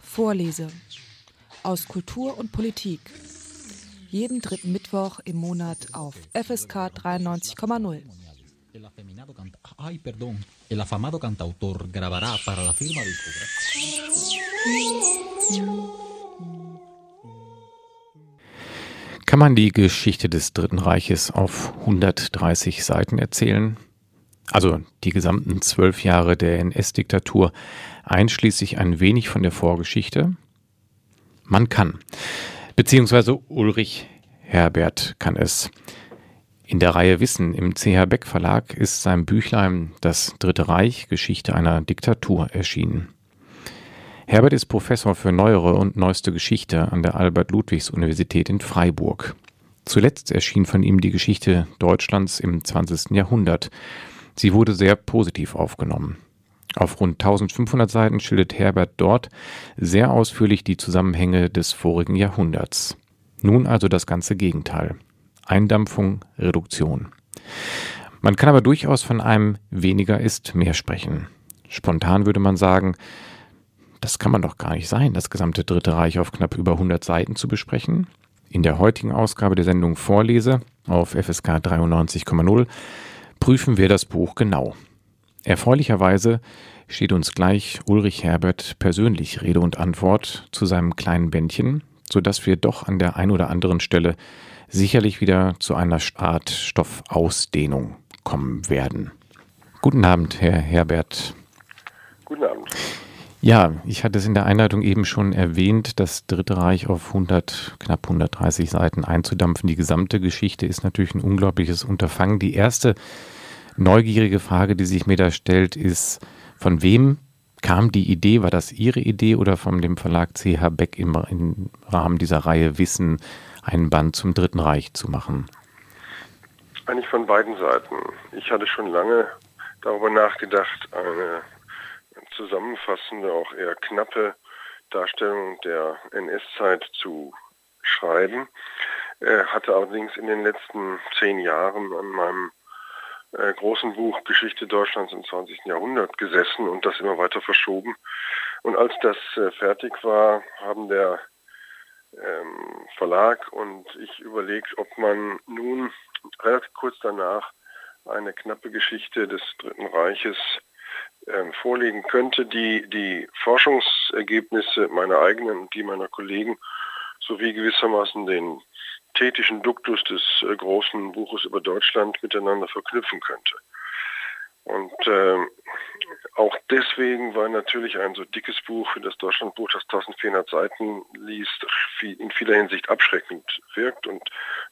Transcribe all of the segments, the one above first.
Vorlese aus Kultur und Politik. Jeden dritten Mittwoch im Monat auf FSK 93,0. El afeminado canta Ay, perdón. El afamado cantautor grabará para la firma Kann man die Geschichte des Dritten Reiches auf 130 Seiten erzählen? Also die gesamten zwölf Jahre der NS-Diktatur, einschließlich ein wenig von der Vorgeschichte? Man kann. Beziehungsweise Ulrich Herbert kann es. In der Reihe Wissen im CH Beck Verlag ist sein Büchlein Das Dritte Reich Geschichte einer Diktatur erschienen. Herbert ist Professor für neuere und neueste Geschichte an der Albert-Ludwigs-Universität in Freiburg. Zuletzt erschien von ihm die Geschichte Deutschlands im 20. Jahrhundert. Sie wurde sehr positiv aufgenommen. Auf rund 1500 Seiten schildert Herbert dort sehr ausführlich die Zusammenhänge des vorigen Jahrhunderts. Nun also das ganze Gegenteil. Eindampfung, Reduktion. Man kann aber durchaus von einem weniger ist mehr sprechen. Spontan würde man sagen, das kann man doch gar nicht sein, das gesamte Dritte Reich auf knapp über 100 Seiten zu besprechen. In der heutigen Ausgabe der Sendung Vorlese auf FSK 93,0 prüfen wir das Buch genau. Erfreulicherweise steht uns gleich Ulrich Herbert persönlich Rede und Antwort zu seinem kleinen Bändchen, sodass wir doch an der ein oder anderen Stelle sicherlich wieder zu einer Art Stoffausdehnung kommen werden. Guten Abend, Herr Herbert. Guten Abend. Ja, ich hatte es in der Einleitung eben schon erwähnt, das Dritte Reich auf 100, knapp 130 Seiten einzudampfen. Die gesamte Geschichte ist natürlich ein unglaubliches Unterfangen. Die erste neugierige Frage, die sich mir da stellt, ist, von wem kam die Idee? War das Ihre Idee oder von dem Verlag CH Beck im, im Rahmen dieser Reihe Wissen einen Band zum Dritten Reich zu machen? Eigentlich von beiden Seiten. Ich hatte schon lange darüber nachgedacht, eine zusammenfassende, auch eher knappe Darstellung der NS-Zeit zu schreiben. Er hatte allerdings in den letzten zehn Jahren an meinem äh, großen Buch Geschichte Deutschlands im 20. Jahrhundert gesessen und das immer weiter verschoben. Und als das äh, fertig war, haben der ähm, Verlag und ich überlegt, ob man nun relativ kurz danach eine knappe Geschichte des Dritten Reiches ähm, vorlegen könnte, die die Forschungsergebnisse meiner eigenen und die meiner Kollegen sowie gewissermaßen den thetischen Duktus des äh, großen Buches über Deutschland miteinander verknüpfen könnte. Und äh, auch deswegen, weil natürlich ein so dickes Buch wie das Deutschlandbuch, das 1400 Seiten liest, in vieler Hinsicht abschreckend wirkt und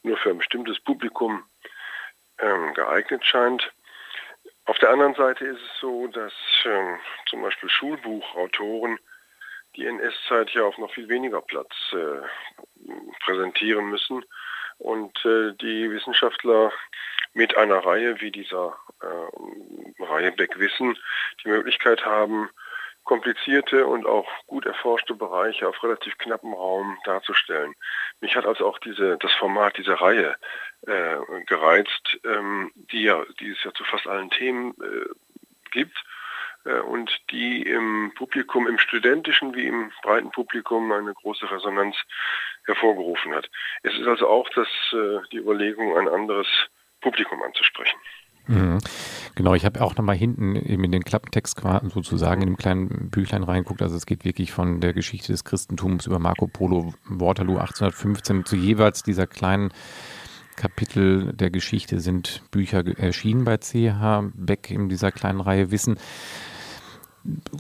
nur für ein bestimmtes Publikum ähm, geeignet scheint. Auf der anderen Seite ist es so, dass ähm, zum Beispiel Schulbuchautoren die NS-Zeit ja auf noch viel weniger Platz äh, präsentieren müssen und äh, die Wissenschaftler mit einer Reihe wie dieser äh, Reihe Beck-Wissen die Möglichkeit haben, komplizierte und auch gut erforschte Bereiche auf relativ knappem Raum darzustellen. Mich hat also auch diese, das Format dieser Reihe äh, gereizt, ähm, die, ja, die es ja zu fast allen Themen äh, gibt äh, und die im Publikum, im studentischen wie im breiten Publikum eine große Resonanz hervorgerufen hat. Es ist also auch das, äh, die Überlegung, ein anderes Publikum anzusprechen. Mhm. Genau, ich habe auch nochmal hinten eben in den Klappentext sozusagen in dem kleinen Büchlein reinguckt. Also es geht wirklich von der Geschichte des Christentums über Marco Polo, Waterloo 1815 zu jeweils dieser kleinen Kapitel der Geschichte sind Bücher erschienen bei CH Beck in dieser kleinen Reihe Wissen.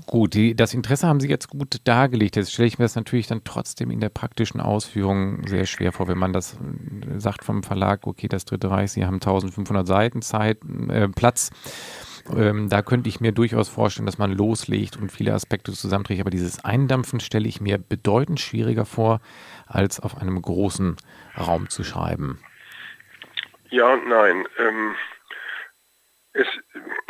Gut, die, das Interesse haben Sie jetzt gut dargelegt. Jetzt stelle ich mir das natürlich dann trotzdem in der praktischen Ausführung sehr schwer vor, wenn man das äh, sagt vom Verlag, okay, das Dritte Reich, Sie haben 1500 Seiten Zeit, äh, Platz. Ähm, da könnte ich mir durchaus vorstellen, dass man loslegt und viele Aspekte zusammenträgt. Aber dieses Eindampfen stelle ich mir bedeutend schwieriger vor, als auf einem großen Raum zu schreiben. Ja und nein. Ähm, Es,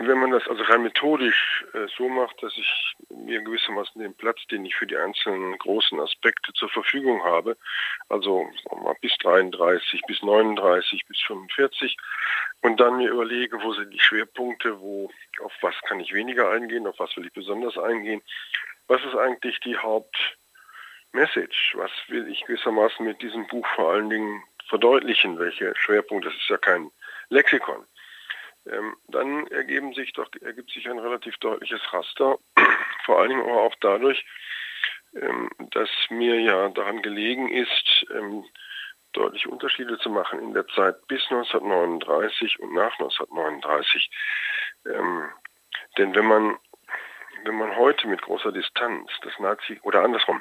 wenn man das also rein methodisch äh, so macht, dass ich mir gewissermaßen den Platz, den ich für die einzelnen großen Aspekte zur Verfügung habe, also mal, bis 33, bis 39, bis 45, und dann mir überlege, wo sind die Schwerpunkte, wo, auf was kann ich weniger eingehen, auf was will ich besonders eingehen, was ist eigentlich die Hauptmessage, was will ich gewissermaßen mit diesem Buch vor allen Dingen verdeutlichen, welche Schwerpunkte, das ist ja kein Lexikon ähm, dann ergeben sich doch, ergibt sich ein relativ deutliches Raster, vor allen Dingen aber auch dadurch, ähm, dass mir ja daran gelegen ist, ähm, deutliche Unterschiede zu machen in der Zeit bis 1939 und nach 1939. Ähm, denn wenn man wenn man heute mit großer Distanz das Nazi oder andersrum,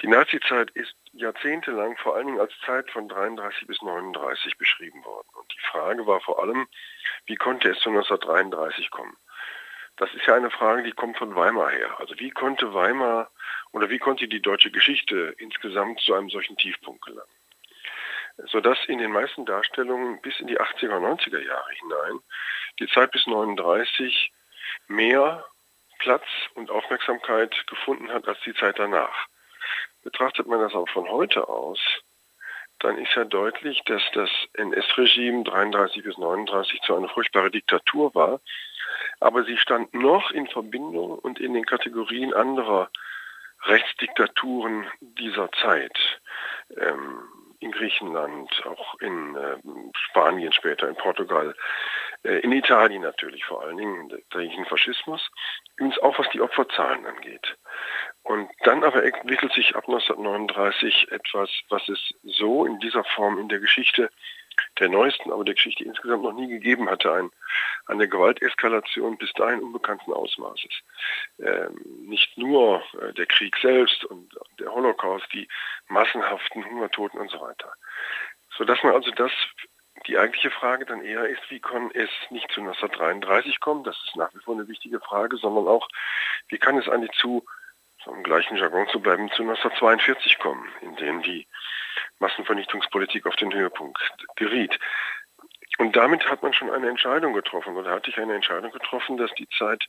die Nazizeit ist jahrzehntelang vor allen Dingen als Zeit von 33 bis 39 beschrieben worden. Und die Frage war vor allem, wie konnte es zu 1933 kommen? Das ist ja eine Frage, die kommt von Weimar her. Also wie konnte Weimar oder wie konnte die deutsche Geschichte insgesamt zu einem solchen Tiefpunkt gelangen? Sodass in den meisten Darstellungen bis in die 80er und 90er Jahre hinein die Zeit bis 39 mehr Platz und Aufmerksamkeit gefunden hat als die Zeit danach. Betrachtet man das auch von heute aus, dann ist ja deutlich, dass das NS-Regime 33 bis 39 zu einer furchtbare Diktatur war, aber sie stand noch in Verbindung und in den Kategorien anderer Rechtsdiktaturen dieser Zeit. Ähm, in Griechenland, auch in äh, Spanien später, in Portugal, in Italien natürlich vor allen Dingen, der griechischen Faschismus, übrigens auch was die Opferzahlen angeht. Und dann aber entwickelt sich ab 1939 etwas, was es so in dieser Form in der Geschichte der neuesten, aber der Geschichte insgesamt noch nie gegeben hatte, ein, eine Gewalteskalation bis dahin unbekannten Ausmaßes. Ähm, nicht nur äh, der Krieg selbst und der Holocaust, die massenhaften Hungertoten und so weiter. Sodass man also das, die eigentliche Frage dann eher ist, wie kann es nicht zu 1933 kommen, das ist nach wie vor eine wichtige Frage, sondern auch, wie kann es eigentlich zu, um im gleichen Jargon zu bleiben, zu 1942 kommen, in dem die Massenvernichtungspolitik auf den Höhepunkt geriet. Und damit hat man schon eine Entscheidung getroffen, oder hatte ich eine Entscheidung getroffen, dass die Zeit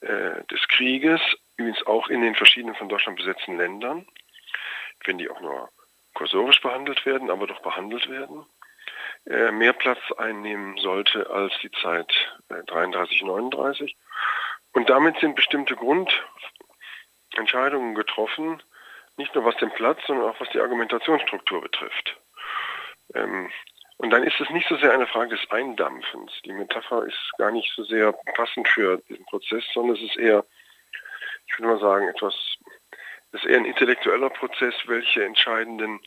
äh, des Krieges, übrigens auch in den verschiedenen von Deutschland besetzten Ländern, wenn die auch nur kursorisch behandelt werden, aber doch behandelt werden, mehr Platz einnehmen sollte als die Zeit äh, 33, 39. Und damit sind bestimmte Grundentscheidungen getroffen, nicht nur was den Platz, sondern auch was die Argumentationsstruktur betrifft. Ähm, und dann ist es nicht so sehr eine Frage des Eindampfens. Die Metapher ist gar nicht so sehr passend für diesen Prozess, sondern es ist eher, ich würde mal sagen, etwas, es ist eher ein intellektueller Prozess, welche entscheidenden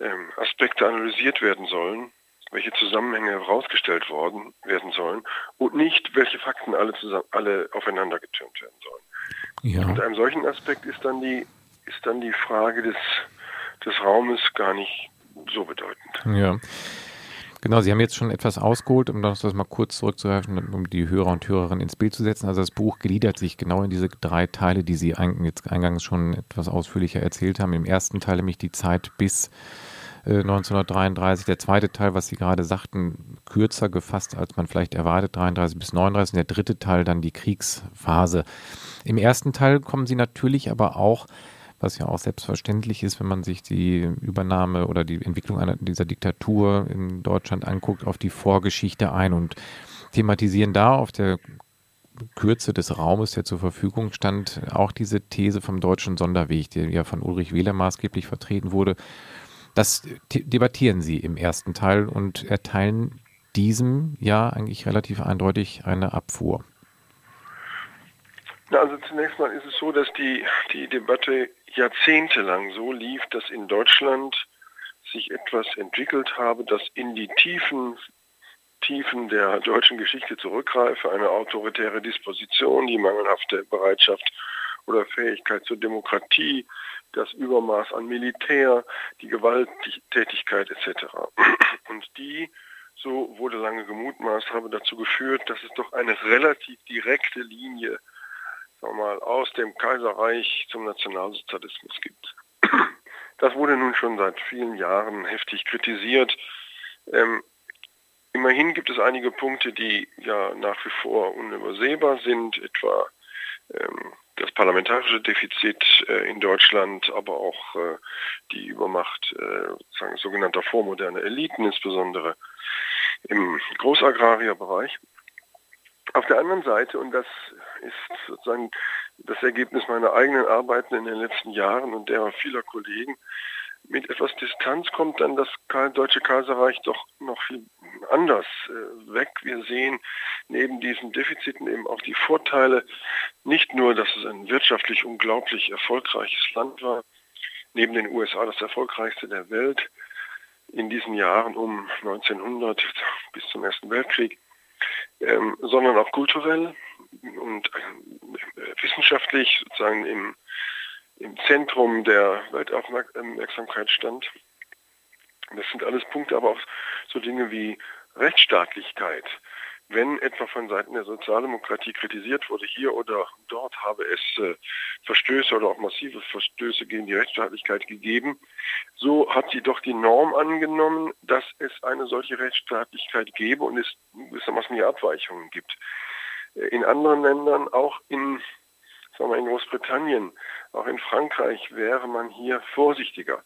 ähm, Aspekte analysiert werden sollen, welche Zusammenhänge herausgestellt worden werden sollen und nicht, welche Fakten alle, zusammen, alle aufeinander getürmt werden sollen. Ja. Und einem solchen Aspekt ist dann die ist dann die Frage des, des Raumes gar nicht so bedeutend. Ja. Genau, Sie haben jetzt schon etwas ausgeholt, um das mal kurz zurückzugreifen, um die Hörer und Hörerinnen ins Bild zu setzen. Also das Buch gliedert sich genau in diese drei Teile, die Sie jetzt eingangs schon etwas ausführlicher erzählt haben. Im ersten Teil nämlich die Zeit bis 1933. Äh, der zweite Teil, was Sie gerade sagten, kürzer gefasst, als man vielleicht erwartet, 33 bis 39. Und der dritte Teil dann die Kriegsphase. Im ersten Teil kommen Sie natürlich aber auch was ja auch selbstverständlich ist, wenn man sich die Übernahme oder die Entwicklung einer, dieser Diktatur in Deutschland anguckt, auf die Vorgeschichte ein und thematisieren da auf der Kürze des Raumes, der zur Verfügung stand, auch diese These vom deutschen Sonderweg, die ja von Ulrich Wähler maßgeblich vertreten wurde. Das debattieren Sie im ersten Teil und erteilen diesem ja eigentlich relativ eindeutig eine Abfuhr. Also zunächst mal ist es so, dass die, die Debatte jahrzehntelang so lief, dass in Deutschland sich etwas entwickelt habe, das in die tiefen Tiefen der deutschen Geschichte zurückgreife, eine autoritäre Disposition, die mangelhafte Bereitschaft oder Fähigkeit zur Demokratie, das Übermaß an Militär, die Gewalttätigkeit etc. Und die, so wurde lange gemutmaßt, habe dazu geführt, dass es doch eine relativ direkte Linie sagen wir mal, aus dem Kaiserreich zum Nationalsozialismus gibt. Das wurde nun schon seit vielen Jahren heftig kritisiert. Ähm, Immerhin gibt es einige Punkte, die ja nach wie vor unübersehbar sind, etwa ähm, das parlamentarische Defizit äh, in Deutschland, aber auch äh, die Übermacht äh, sagen, sogenannter vormoderner Eliten, insbesondere im Großagrarierbereich. Auf der anderen Seite, und das ist sozusagen das Ergebnis meiner eigenen Arbeiten in den letzten Jahren und derer vieler Kollegen, mit etwas Distanz kommt dann das Deutsche Kaiserreich doch noch viel anders äh, weg. Wir sehen neben diesen Defiziten eben auch die Vorteile, nicht nur, dass es ein wirtschaftlich unglaublich erfolgreiches Land war, neben den USA das erfolgreichste der Welt in diesen Jahren um 1900 bis zum Ersten Weltkrieg, ähm, sondern auch kulturell und äh, wissenschaftlich sozusagen im im Zentrum der Weltaufmerksamkeit stand. Das sind alles Punkte, aber auch so Dinge wie Rechtsstaatlichkeit. Wenn etwa von Seiten der Sozialdemokratie kritisiert wurde, hier oder dort habe es äh, Verstöße oder auch massive Verstöße gegen die Rechtsstaatlichkeit gegeben, so hat sie doch die Norm angenommen, dass es eine solche Rechtsstaatlichkeit gäbe und es gewissermaßen die Abweichungen gibt. Äh, in anderen Ländern, auch in sagen wir in Großbritannien, auch in Frankreich wäre man hier vorsichtiger.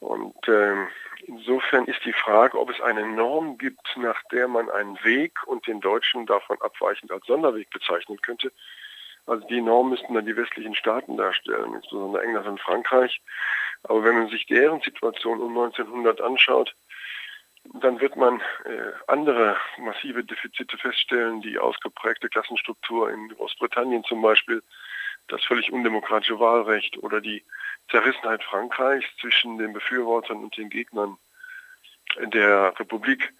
Und äh, insofern ist die Frage, ob es eine Norm gibt, nach der man einen Weg und den Deutschen davon abweichend als Sonderweg bezeichnen könnte. Also die Norm müssten dann die westlichen Staaten darstellen, insbesondere England und Frankreich. Aber wenn man sich deren Situation um 1900 anschaut, dann wird man äh, andere massive Defizite feststellen, die ausgeprägte Klassenstruktur in Großbritannien zum Beispiel, das völlig undemokratische Wahlrecht oder die Zerrissenheit Frankreichs zwischen den Befürwortern und den Gegnern der Republik.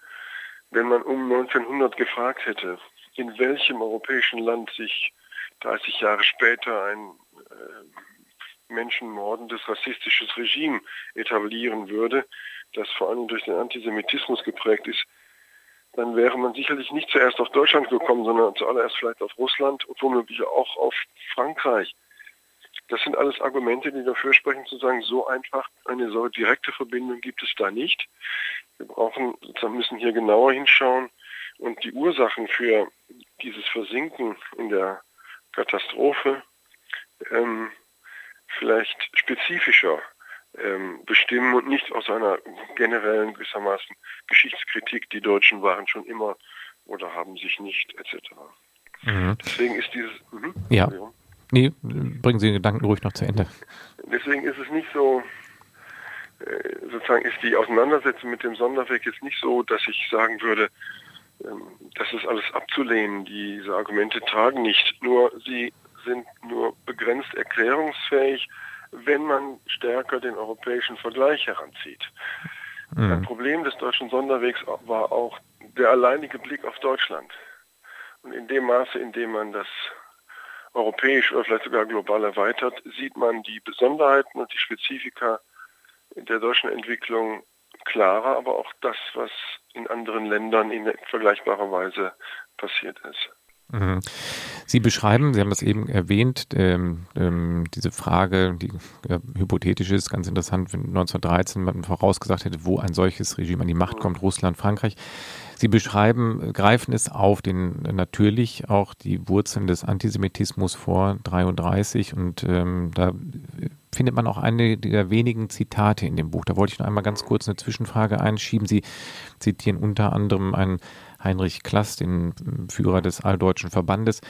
Wenn man um 1900 gefragt hätte, in welchem europäischen Land sich 30 Jahre später ein äh, menschenmordendes rassistisches Regime etablieren würde, das vor allem durch den Antisemitismus geprägt ist, dann wäre man sicherlich nicht zuerst auf Deutschland gekommen, sondern zuallererst vielleicht auf Russland und womöglich auch auf Frankreich. Das sind alles Argumente, die dafür sprechen, zu sagen, so einfach eine so direkte Verbindung gibt es da nicht. Wir brauchen, sozusagen müssen hier genauer hinschauen und die Ursachen für dieses Versinken in der Katastrophe ähm, vielleicht spezifischer ähm, bestimmen und nicht aus einer generellen gewissermaßen Geschichtskritik, die Deutschen waren schon immer oder haben sich nicht etc. Mhm. Deswegen ist dieses... Mh, ja. Nee, bringen Sie den Gedanken ruhig noch zu Ende. Deswegen ist es nicht so, äh, sozusagen ist die Auseinandersetzung mit dem Sonderweg jetzt nicht so, dass ich sagen würde, ähm, das ist alles abzulehnen. Diese Argumente tragen nicht. Nur sie sind nur begrenzt erklärungsfähig wenn man stärker den europäischen Vergleich heranzieht. Mhm. Ein Problem des deutschen Sonderwegs war auch der alleinige Blick auf Deutschland. Und in dem Maße, in dem man das europäisch oder vielleicht sogar global erweitert, sieht man die Besonderheiten und die Spezifika der deutschen Entwicklung klarer, aber auch das, was in anderen Ländern in vergleichbarer Weise passiert ist. Mhm. Sie beschreiben, Sie haben das eben erwähnt, ähm, ähm, diese Frage, die ja, hypothetisch ist, ganz interessant, wenn 1913 man vorausgesagt hätte, wo ein solches Regime an die Macht kommt, Russland, Frankreich. Sie beschreiben, greifen es auf, den natürlich auch die Wurzeln des Antisemitismus vor 33 und ähm, da findet man auch eine der wenigen Zitate in dem Buch. Da wollte ich noch einmal ganz kurz eine Zwischenfrage einschieben. Sie zitieren unter anderem einen Heinrich Klass, den Führer des Alldeutschen Verbandes,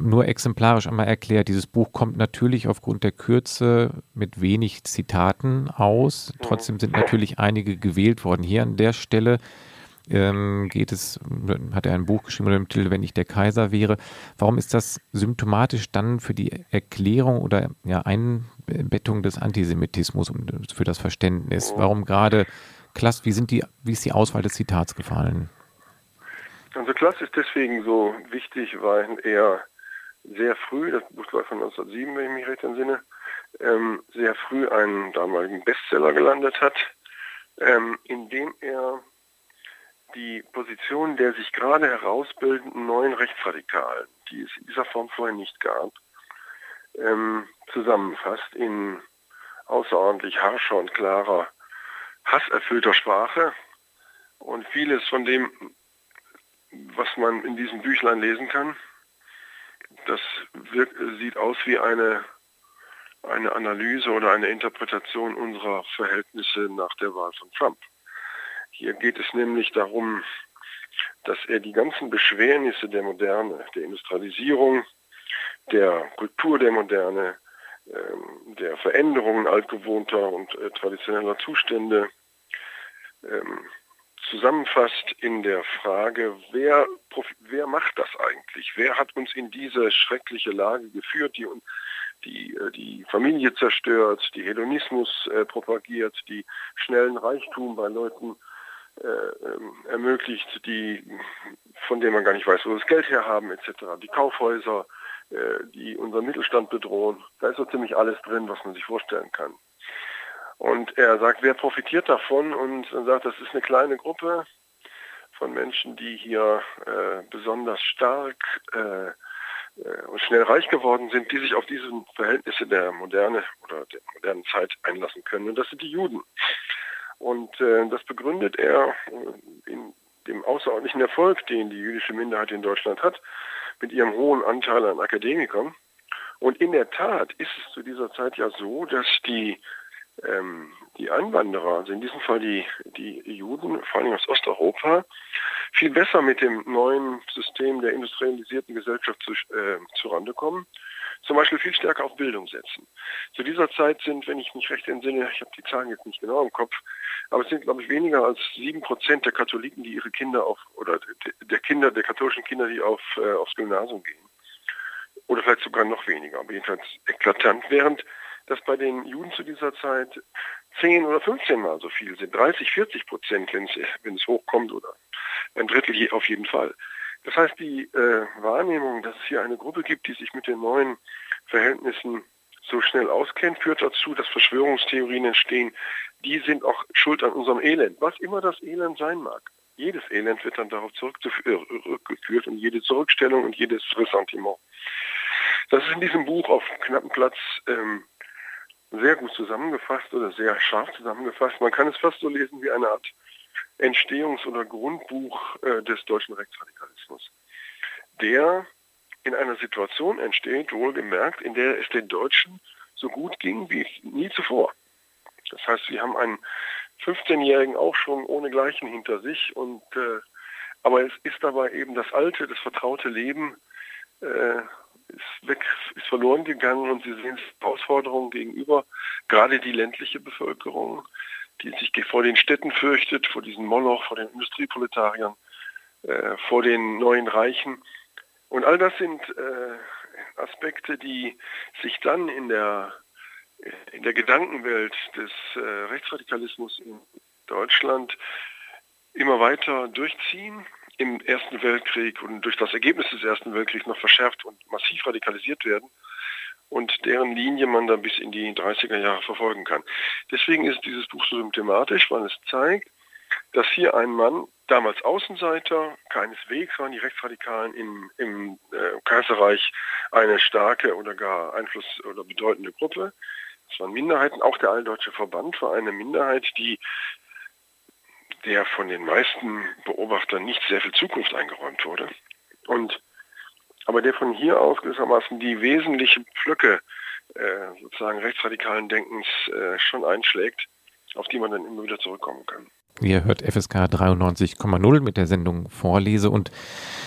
nur exemplarisch einmal erklärt, dieses Buch kommt natürlich aufgrund der Kürze mit wenig Zitaten aus. Trotzdem sind natürlich einige gewählt worden. Hier an der Stelle ähm, geht es, hat er ein Buch geschrieben unter dem Titel Wenn ich der Kaiser wäre. Warum ist das symptomatisch dann für die Erklärung oder ja, Einbettung des Antisemitismus und für das Verständnis? Warum gerade Klass, wie, sind die, wie ist die Auswahl des Zitats gefallen? Also Klass ist deswegen so wichtig, weil er sehr früh, das Buch war von 1907, wenn ich mich recht entsinne, ähm, sehr früh einen damaligen Bestseller gelandet hat, ähm, indem er die Position der sich gerade herausbildenden neuen Rechtsradikalen, die es in dieser Form vorher nicht gab, ähm, zusammenfasst in außerordentlich harscher und klarer hasserfüllter Sprache, Und vieles von dem, was man in diesem Büchlein lesen kann, das wirkt, sieht aus wie eine, eine Analyse oder eine Interpretation unserer Verhältnisse nach der Wahl von Trump. Hier geht es nämlich darum, dass er die ganzen Beschwernisse der Moderne, der Industrialisierung, der Kultur der Moderne, ähm, der Veränderungen altgewohnter und äh, traditioneller Zustände ähm, zusammenfasst in der Frage, wer, wer macht das eigentlich? Wer hat uns in diese schreckliche Lage geführt, die, die äh, die Familie zerstört, die Hedonismus äh, propagiert, die schnellen Reichtum bei Leuten äh, ähm, ermöglicht, die, von denen man gar nicht weiß, wo das Geld herhaben etc. Die Kaufhäuser, die unseren Mittelstand bedrohen. Da ist so ziemlich alles drin, was man sich vorstellen kann. Und er sagt, wer profitiert davon? Und er sagt, das ist eine kleine Gruppe von Menschen, die hier äh, besonders stark äh, äh und schnell reich geworden sind, die sich auf diese Verhältnisse der Moderne oder der modernen Zeit einlassen können. Und das sind die Juden. Und äh, das begründet er äh, in dem außerordentlichen Erfolg, den die jüdische Minderheit in Deutschland hat, mit ihrem hohen Anteil an Akademikern. Und in der Tat ist es zu dieser Zeit ja so, dass die, ähm, die Einwanderer, also in diesem Fall die, die Juden, vor allem aus Osteuropa, viel besser mit dem neuen System der industrialisierten Gesellschaft zu, äh, zurande kommen zum Beispiel viel stärker auf Bildung setzen. Zu dieser Zeit sind, wenn ich mich recht entsinne, ich habe die Zahlen jetzt nicht genau im Kopf, aber es sind, glaube ich, weniger als sieben Prozent der Katholiken, die ihre Kinder auf, oder der Kinder, der katholischen Kinder, die auf, äh, aufs Gymnasium gehen. Oder vielleicht sogar noch weniger, aber jedenfalls eklatant, während das bei den Juden zu dieser Zeit 10 oder 15 Mal so viel sind, 30, 40 Prozent, wenn es, hochkommt oder ein Drittel auf jeden Fall. Das heißt, die äh, Wahrnehmung, dass es hier eine Gruppe gibt, die sich mit den neuen Verhältnissen so schnell auskennt, führt dazu, dass Verschwörungstheorien entstehen. Die sind auch schuld an unserem Elend, was immer das Elend sein mag. Jedes Elend wird dann darauf zurückgeführt und jede Zurückstellung und jedes Ressentiment. Das ist in diesem Buch auf knappen Platz ähm, sehr gut zusammengefasst oder sehr scharf zusammengefasst. Man kann es fast so lesen wie eine Art Entstehungs- oder Grundbuch äh, des deutschen Rechtsradikalismus, der in einer Situation entsteht, wohlgemerkt, in der es den Deutschen so gut ging wie nie zuvor. Das heißt, wir haben einen 15-Jährigen auch schon ohne Gleichen hinter sich und äh, aber es ist dabei eben das alte, das vertraute Leben äh, ist weg, ist verloren gegangen und Sie sehen Herausforderungen gegenüber, gerade die ländliche Bevölkerung, die sich vor den Städten fürchtet, vor diesem Moloch, vor den Industrieproletariern, äh, vor den neuen Reichen. Und all das sind äh, Aspekte, die sich dann in der, in der Gedankenwelt des äh, Rechtsradikalismus in Deutschland immer weiter durchziehen, im Ersten Weltkrieg und durch das Ergebnis des Ersten Weltkriegs noch verschärft und massiv radikalisiert werden und deren Linie man dann bis in die 30er Jahre verfolgen kann. Deswegen ist dieses Buch so symptomatisch, weil es zeigt, dass hier ein Mann, damals Außenseiter, keineswegs waren die Rechtsradikalen im, im äh, Kaiserreich eine starke oder gar Einfluss- oder bedeutende Gruppe. Es waren Minderheiten, auch der Alldeutsche Verband war eine Minderheit, die der von den meisten Beobachtern nicht sehr viel Zukunft eingeräumt wurde. Und aber der von hier aus gewissermaßen die wesentlichen Pflöcke äh, sozusagen rechtsradikalen Denkens äh, schon einschlägt, auf die man dann immer wieder zurückkommen kann. Ihr hört FSK 93,0 mit der Sendung Vorlese und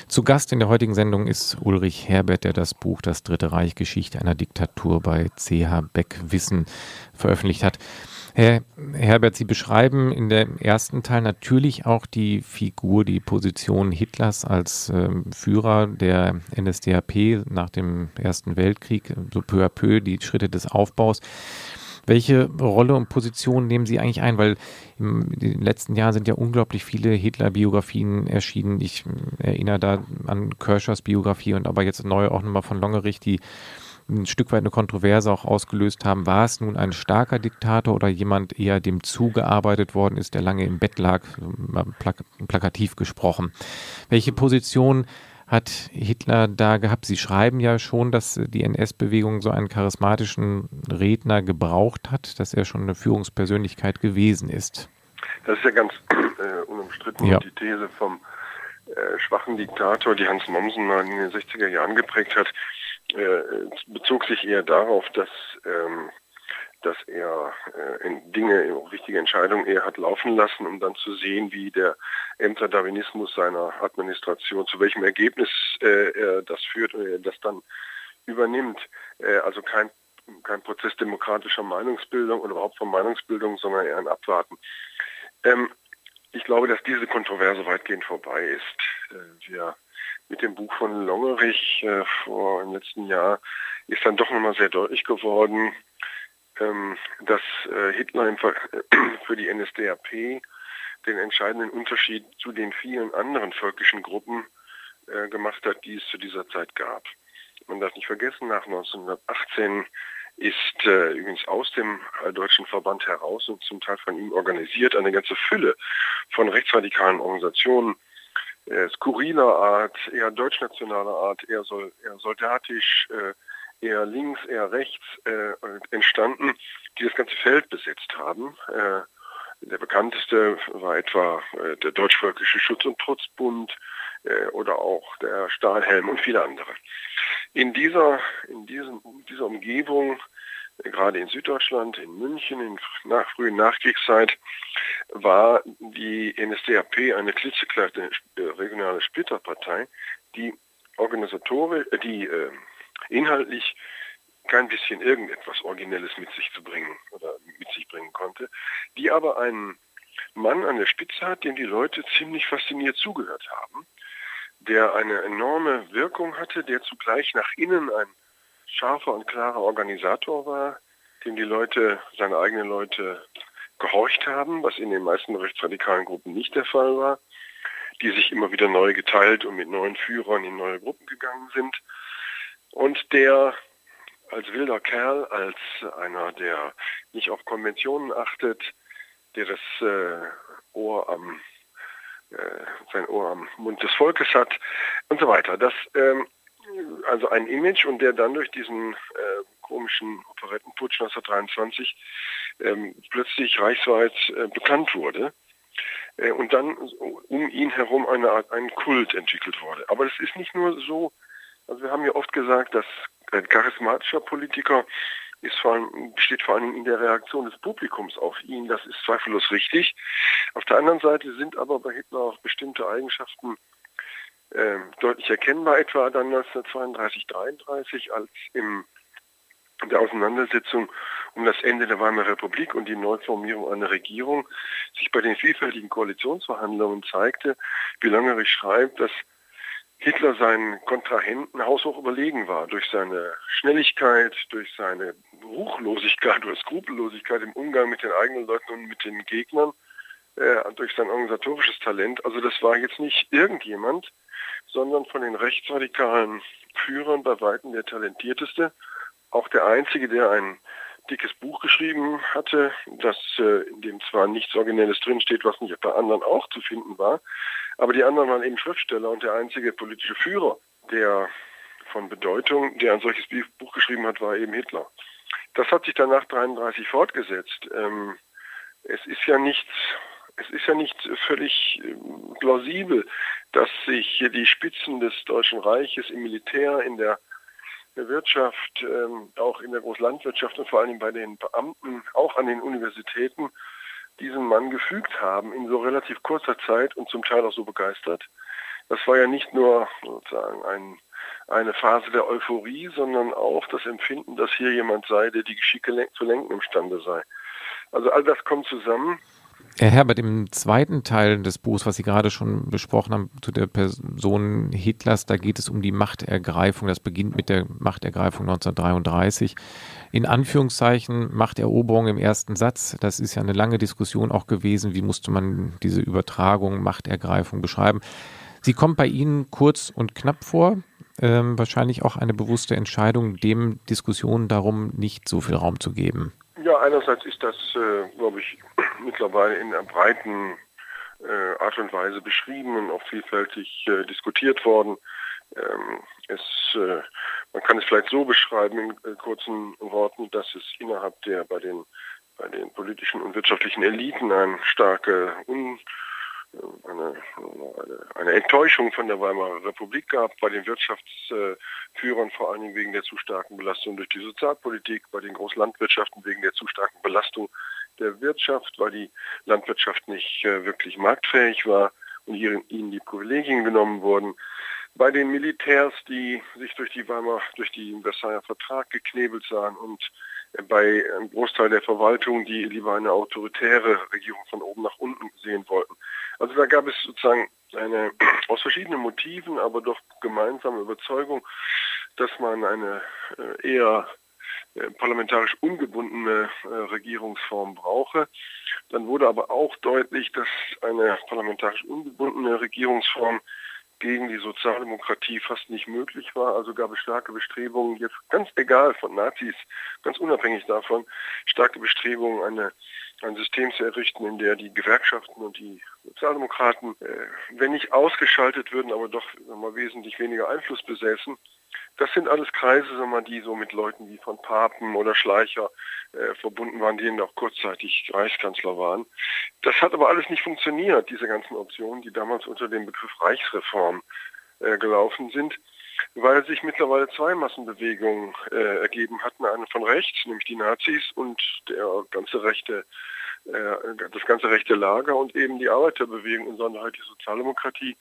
zu Gast in der heutigen Sendung ist Ulrich Herbert, der das Buch Das Dritte Reich Geschichte einer Diktatur bei CH Beck Wissen veröffentlicht hat. Herr Herbert, Sie beschreiben in dem ersten Teil natürlich auch die Figur, die Position Hitlers als ähm, Führer der NSDAP nach dem Ersten Weltkrieg, so peu à peu die Schritte des Aufbaus. Welche Rolle und Position nehmen Sie eigentlich ein? Weil in den letzten Jahren sind ja unglaublich viele Hitler-Biografien erschienen. Ich erinnere da an Kirschers Biografie und aber jetzt neu auch nochmal von Longerich, die ein Stück weit eine Kontroverse auch ausgelöst haben. War es nun ein starker Diktator oder jemand eher dem zugearbeitet worden ist, der lange im Bett lag, plak plakativ gesprochen? Welche Position hat Hitler da gehabt? Sie schreiben ja schon, dass die NS-Bewegung so einen charismatischen Redner gebraucht hat, dass er schon eine Führungspersönlichkeit gewesen ist. Das ist ja ganz äh, unumstritten ja. die These vom äh, schwachen Diktator, die Hans Mommsen mal in den 60er Jahren geprägt hat, äh, bezog sich eher darauf, dass ähm, dass er äh, Dinge, richtige Entscheidungen eher hat laufen lassen, um dann zu sehen, wie der Ämterdarwinismus seiner Administration, zu welchem Ergebnis äh, das führt und er das dann übernimmt. Äh, also kein, kein Prozess demokratischer Meinungsbildung oder überhaupt von Meinungsbildung, sondern eher ein Abwarten. Ähm, ich glaube, dass diese Kontroverse weitgehend vorbei ist. Äh, wir mit dem Buch von Longerich äh, vor im letzten Jahr ist dann doch nochmal sehr deutlich geworden, ähm, dass äh, Hitler für die NSDAP den entscheidenden Unterschied zu den vielen anderen völkischen Gruppen äh, gemacht hat, die es zu dieser Zeit gab. Man darf nicht vergessen, nach 1918 ist äh, übrigens aus dem Deutschen Verband heraus und zum Teil von ihm organisiert eine ganze Fülle von rechtsradikalen Organisationen, äh, skurriler Art, eher deutschnationaler Art, eher, sol eher soldatisch, äh, eher links, eher rechts äh, entstanden, die das ganze Feld besetzt haben. Äh, der bekannteste war etwa äh, der Deutschvölkische Schutz- und Trutzbund äh, oder auch der Stahlhelm und viele andere. In dieser, in diesem, dieser Umgebung, gerade in Süddeutschland, in München, in nach, frühen Nachkriegszeit, war die NSDAP eine klitzekleine äh, regionale Splitterpartei, die organisatorisch, die äh, inhaltlich kein bisschen irgendetwas Originelles mit sich zu bringen oder mit sich bringen konnte, die aber einen Mann an der Spitze hat, dem die Leute ziemlich fasziniert zugehört haben, der eine enorme Wirkung hatte, der zugleich nach innen ein scharfer und klarer Organisator war, dem die Leute, seine eigenen Leute gehorcht haben, was in den meisten rechtsradikalen Gruppen nicht der Fall war, die sich immer wieder neu geteilt und mit neuen Führern in neue Gruppen gegangen sind und der als wilder Kerl, als einer, der nicht auf Konventionen achtet, der das äh, Ohr am äh, sein Ohr am Mund des Volkes hat und so weiter. Das ähm, also ein Image und der dann durch diesen äh, komischen Operettenputsch 1923 ähm, plötzlich reichsweit äh, bekannt wurde äh, und dann um ihn herum eine Art ein Kult entwickelt wurde. Aber es ist nicht nur so also wir haben ja oft gesagt, dass ein charismatischer Politiker ist vor allem, besteht vor allem in der Reaktion des Publikums auf ihn. Das ist zweifellos richtig. Auf der anderen Seite sind aber bei Hitler auch bestimmte Eigenschaften äh, deutlich erkennbar, etwa dann 1932, 33, als im der Auseinandersetzung um das Ende der Weimarer Republik und die Neuformierung einer Regierung sich bei den vielfältigen Koalitionsverhandlungen zeigte, wie Langerich schreibt, dass Hitler seinen Kontrahenten haushoch überlegen war durch seine Schnelligkeit, durch seine Ruchlosigkeit oder Skrupellosigkeit im Umgang mit den eigenen Leuten und mit den Gegnern, äh, durch sein organisatorisches Talent. Also das war jetzt nicht irgendjemand, sondern von den rechtsradikalen Führern bei weitem der talentierteste, auch der einzige, der ein dickes Buch geschrieben hatte, das äh, in dem zwar nichts Originelles drinsteht, was nicht bei anderen auch zu finden war, aber die anderen waren eben Schriftsteller und der einzige politische Führer, der von Bedeutung, der ein solches Buch geschrieben hat, war eben Hitler. Das hat sich danach 33 fortgesetzt. Ähm, es ist ja nichts, es ist ja nicht völlig ähm, plausibel, dass sich die Spitzen des Deutschen Reiches im Militär, in der Wirtschaft, ähm, auch in der Großlandwirtschaft und vor allem bei den Beamten, auch an den Universitäten, diesen Mann gefügt haben in so relativ kurzer Zeit und zum Teil auch so begeistert. Das war ja nicht nur sozusagen ein, eine Phase der Euphorie, sondern auch das Empfinden, dass hier jemand sei, der die Geschicke zu lenken imstande sei. Also all das kommt zusammen Herr Herbert, im zweiten Teil des Buchs, was Sie gerade schon besprochen haben, zu der Person Hitlers, da geht es um die Machtergreifung. Das beginnt mit der Machtergreifung 1933. In Anführungszeichen Machteroberung im ersten Satz. Das ist ja eine lange Diskussion auch gewesen. Wie musste man diese Übertragung, Machtergreifung beschreiben? Sie kommt bei Ihnen kurz und knapp vor. Ähm, wahrscheinlich auch eine bewusste Entscheidung, dem Diskussionen darum nicht so viel Raum zu geben. Ja, einerseits ist das, äh, glaube ich, mittlerweile in einer breiten äh, Art und Weise beschrieben und auch vielfältig äh, diskutiert worden. Ähm, es, äh, man kann es vielleicht so beschreiben in äh, kurzen Worten, dass es innerhalb der bei den bei den politischen und wirtschaftlichen Eliten eine starke Un eine, eine, Enttäuschung von der Weimarer Republik gab, bei den Wirtschaftsführern vor allen Dingen wegen der zu starken Belastung durch die Sozialpolitik, bei den Großlandwirtschaften wegen der zu starken Belastung der Wirtschaft, weil die Landwirtschaft nicht äh, wirklich marktfähig war und ihnen die Privilegien genommen wurden. Bei den Militärs, die sich durch die Weimar, durch den Versailler Vertrag geknebelt sahen und bei einem Großteil der Verwaltung, die lieber eine autoritäre Regierung von oben nach unten sehen wollten. Also da gab es sozusagen eine aus verschiedenen Motiven, aber doch gemeinsame Überzeugung, dass man eine äh, eher äh, parlamentarisch ungebundene äh, Regierungsform brauche. Dann wurde aber auch deutlich, dass eine parlamentarisch ungebundene Regierungsform gegen die Sozialdemokratie fast nicht möglich war. Also gab es starke Bestrebungen, jetzt ganz egal von Nazis, ganz unabhängig davon, starke Bestrebungen, eine, ein System zu errichten, in der die Gewerkschaften und die Sozialdemokraten, äh, wenn nicht ausgeschaltet würden, aber doch mal, wesentlich weniger Einfluss besäßen. Das sind alles Kreise, sag mal, die so mit Leuten wie von Papen oder Schleicher äh, verbunden waren, die auch kurzzeitig Reichskanzler waren. Das hat aber alles nicht funktioniert, diese ganzen Optionen, die damals unter dem Begriff Reichsreform äh, gelaufen sind, weil sich mittlerweile zwei Massenbewegungen äh, ergeben hatten, eine von rechts, nämlich die Nazis und der ganze rechte äh, das ganze rechte Lager und eben die Arbeiterbewegung, insondere halt die Sozialdemokratie,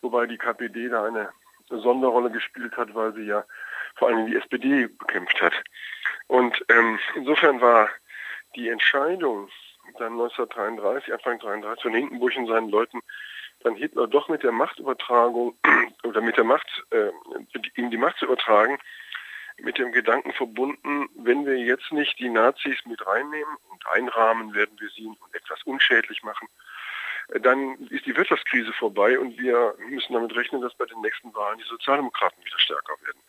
wobei die KPD da eine Sonderrolle gespielt hat, weil sie ja vor allem die SPD bekämpft hat. Und ähm, insofern war die Entscheidung dann 1933, Anfang 33 von Hindenburg und seinen Leuten, dann Hitler doch mit der Machtübertragung oder mit der Macht, äh, ihm die Macht zu übertragen, mit dem Gedanken verbunden, wenn wir jetzt nicht die Nazis mit reinnehmen und einrahmen, werden wir sie etwas unschädlich machen dann ist die Wirtschaftskrise vorbei und wir müssen damit rechnen, dass bei den nächsten Wahlen die Sozialdemokraten wieder stärker werden.